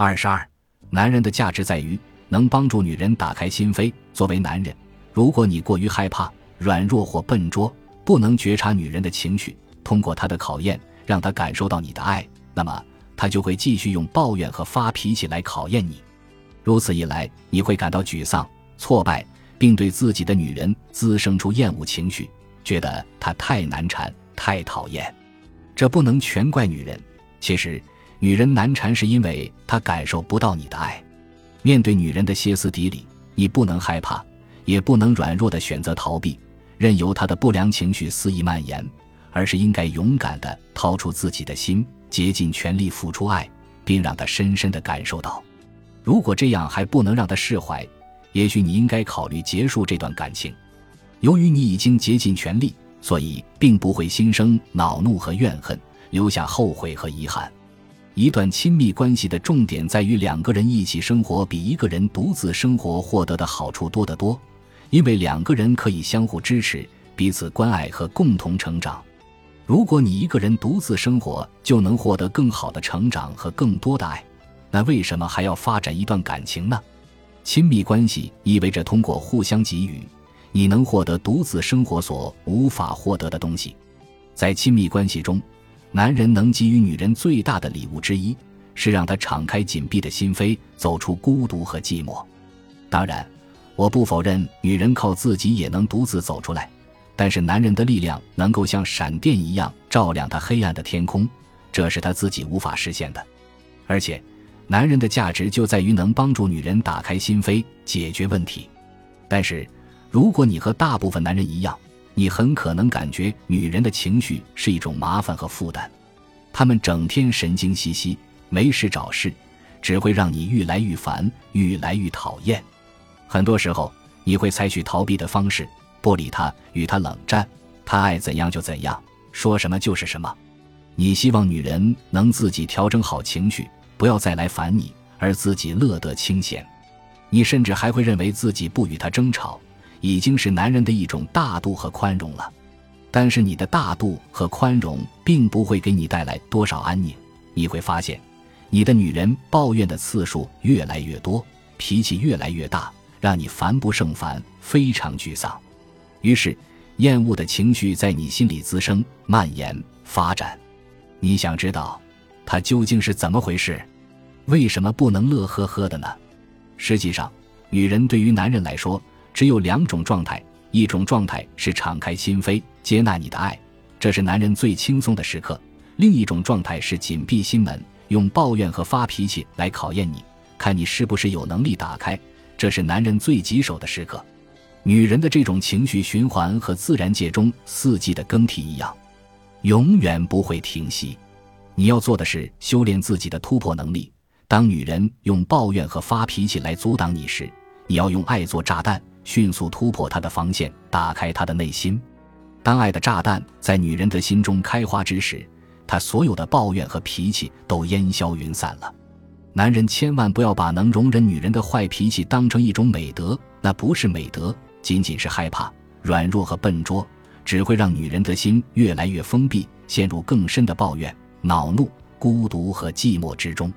二十二，男人的价值在于能帮助女人打开心扉。作为男人，如果你过于害怕、软弱或笨拙，不能觉察女人的情绪，通过她的考验让她感受到你的爱，那么她就会继续用抱怨和发脾气来考验你。如此一来，你会感到沮丧、挫败，并对自己的女人滋生出厌恶情绪，觉得她太难缠、太讨厌。这不能全怪女人，其实女人难缠是因为她感受不到你的爱。面对女人的歇斯底里，你不能害怕，也不能软弱的选择逃避。任由她的不良情绪肆意蔓延，而是应该勇敢的掏出自己的心，竭尽全力付出爱，并让他深深的感受到。如果这样还不能让他释怀，也许你应该考虑结束这段感情。由于你已经竭尽全力，所以并不会心生恼怒和怨恨，留下后悔和遗憾。一段亲密关系的重点在于两个人一起生活，比一个人独自生活获得的好处多得多。因为两个人可以相互支持、彼此关爱和共同成长。如果你一个人独自生活就能获得更好的成长和更多的爱，那为什么还要发展一段感情呢？亲密关系意味着通过互相给予，你能获得独自生活所无法获得的东西。在亲密关系中，男人能给予女人最大的礼物之一，是让她敞开紧闭的心扉，走出孤独和寂寞。当然。我不否认女人靠自己也能独自走出来，但是男人的力量能够像闪电一样照亮她黑暗的天空，这是他自己无法实现的。而且，男人的价值就在于能帮助女人打开心扉，解决问题。但是，如果你和大部分男人一样，你很可能感觉女人的情绪是一种麻烦和负担，她们整天神经兮兮，没事找事，只会让你愈来愈烦，愈来愈讨厌。很多时候，你会采取逃避的方式，不理他，与他冷战，他爱怎样就怎样，说什么就是什么。你希望女人能自己调整好情绪，不要再来烦你，而自己乐得清闲。你甚至还会认为自己不与他争吵，已经是男人的一种大度和宽容了。但是你的大度和宽容并不会给你带来多少安宁。你会发现，你的女人抱怨的次数越来越多，脾气越来越大。让你烦不胜烦，非常沮丧，于是厌恶的情绪在你心里滋生、蔓延、发展。你想知道，它究竟是怎么回事？为什么不能乐呵呵的呢？实际上，女人对于男人来说只有两种状态：一种状态是敞开心扉，接纳你的爱，这是男人最轻松的时刻；另一种状态是紧闭心门，用抱怨和发脾气来考验你，看你是不是有能力打开。这是男人最棘手的时刻，女人的这种情绪循环和自然界中四季的更替一样，永远不会停息。你要做的是修炼自己的突破能力。当女人用抱怨和发脾气来阻挡你时，你要用爱做炸弹，迅速突破他的防线，打开他的内心。当爱的炸弹在女人的心中开花之时，他所有的抱怨和脾气都烟消云散了。男人千万不要把能容忍女人的坏脾气当成一种美德，那不是美德，仅仅是害怕、软弱和笨拙，只会让女人的心越来越封闭，陷入更深的抱怨、恼怒、孤独和寂寞之中。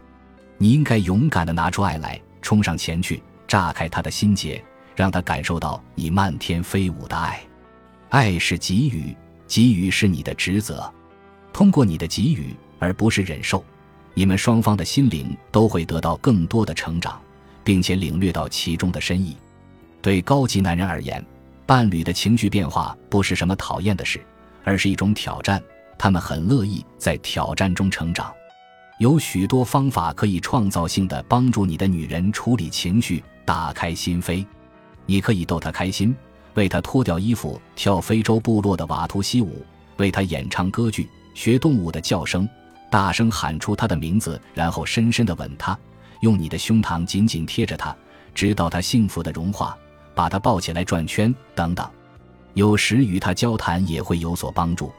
你应该勇敢地拿出爱来，冲上前去，炸开她的心结，让他感受到你漫天飞舞的爱。爱是给予，给予是你的职责。通过你的给予，而不是忍受。你们双方的心灵都会得到更多的成长，并且领略到其中的深意。对高级男人而言，伴侣的情绪变化不是什么讨厌的事，而是一种挑战。他们很乐意在挑战中成长。有许多方法可以创造性的帮助你的女人处理情绪、打开心扉。你可以逗她开心，为她脱掉衣服跳非洲部落的瓦图西舞，为她演唱歌剧，学动物的叫声。大声喊出他的名字，然后深深的吻他，用你的胸膛紧紧贴着他，直到他幸福的融化，把他抱起来转圈等等。有时与他交谈也会有所帮助。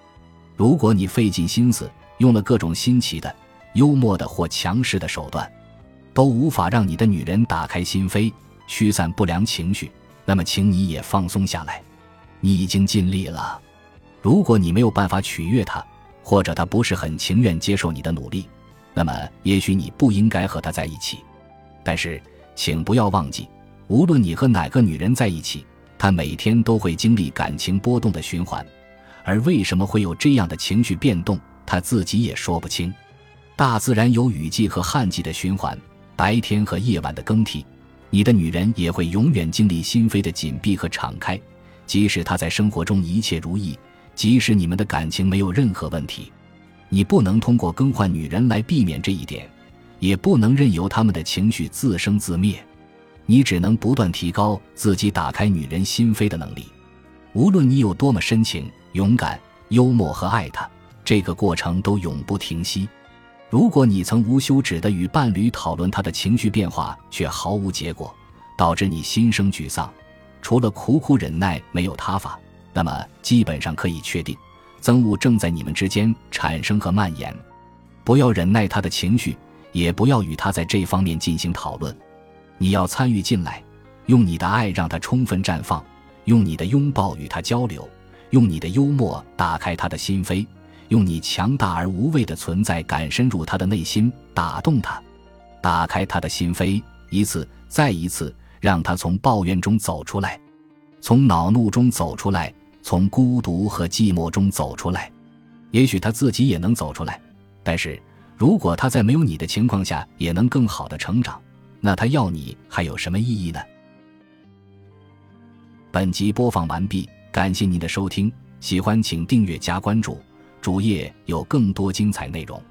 如果你费尽心思，用了各种新奇的、幽默的或强势的手段，都无法让你的女人打开心扉，驱散不良情绪，那么请你也放松下来。你已经尽力了。如果你没有办法取悦她，或者他不是很情愿接受你的努力，那么也许你不应该和他在一起。但是，请不要忘记，无论你和哪个女人在一起，她每天都会经历感情波动的循环，而为什么会有这样的情绪变动，她自己也说不清。大自然有雨季和旱季的循环，白天和夜晚的更替，你的女人也会永远经历心扉的紧闭和敞开。即使她在生活中一切如意，即使你们的感情没有任何问题，你不能通过更换女人来避免这一点，也不能任由他们的情绪自生自灭。你只能不断提高自己打开女人心扉的能力。无论你有多么深情、勇敢、幽默和爱她，这个过程都永不停息。如果你曾无休止地与伴侣讨论他的情绪变化，却毫无结果，导致你心生沮丧，除了苦苦忍耐没有他法，那么基本上可以确定，憎恶正在你们之间产生和蔓延。不要忍耐他的情绪，也不要与他在这方面进行讨论。你要参与进来，用你的爱让他充分绽放，用你的拥抱与他交流，用你的幽默打开他的心扉。用你强大而无畏的存在感深入他的内心，打动他，打开他的心扉，一次再一次，让他从抱怨中走出来，从恼怒中走出来，从孤独和寂寞中走出来。也许他自己也能走出来，但是如果他在没有你的情况下也能更好的成长，那他要你还有什么意义呢？本集播放完毕，感谢您的收听，喜欢请订阅加关注。主页有更多精彩内容。